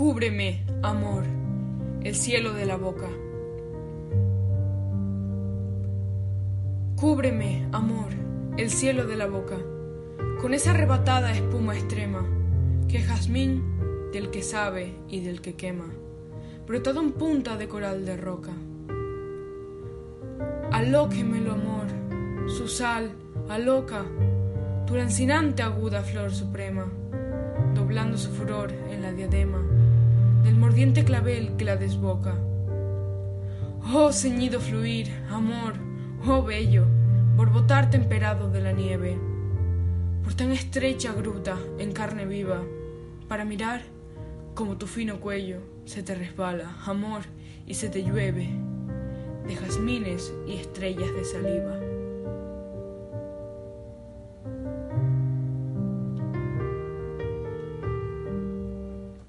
Cúbreme, amor, el cielo de la boca. Cúbreme, amor, el cielo de la boca, con esa arrebatada espuma extrema, que jazmín del que sabe y del que quema, brotado en punta de coral de roca. Alóquemelo, amor, su sal, aloca, tu lancinante aguda flor suprema, doblando su furor en la diadema mordiente clavel que la desboca. Oh ceñido fluir, amor, oh bello, borbotar temperado de la nieve, por tan estrecha gruta en carne viva, para mirar como tu fino cuello se te resbala, amor, y se te llueve de jazmines y estrellas de saliva.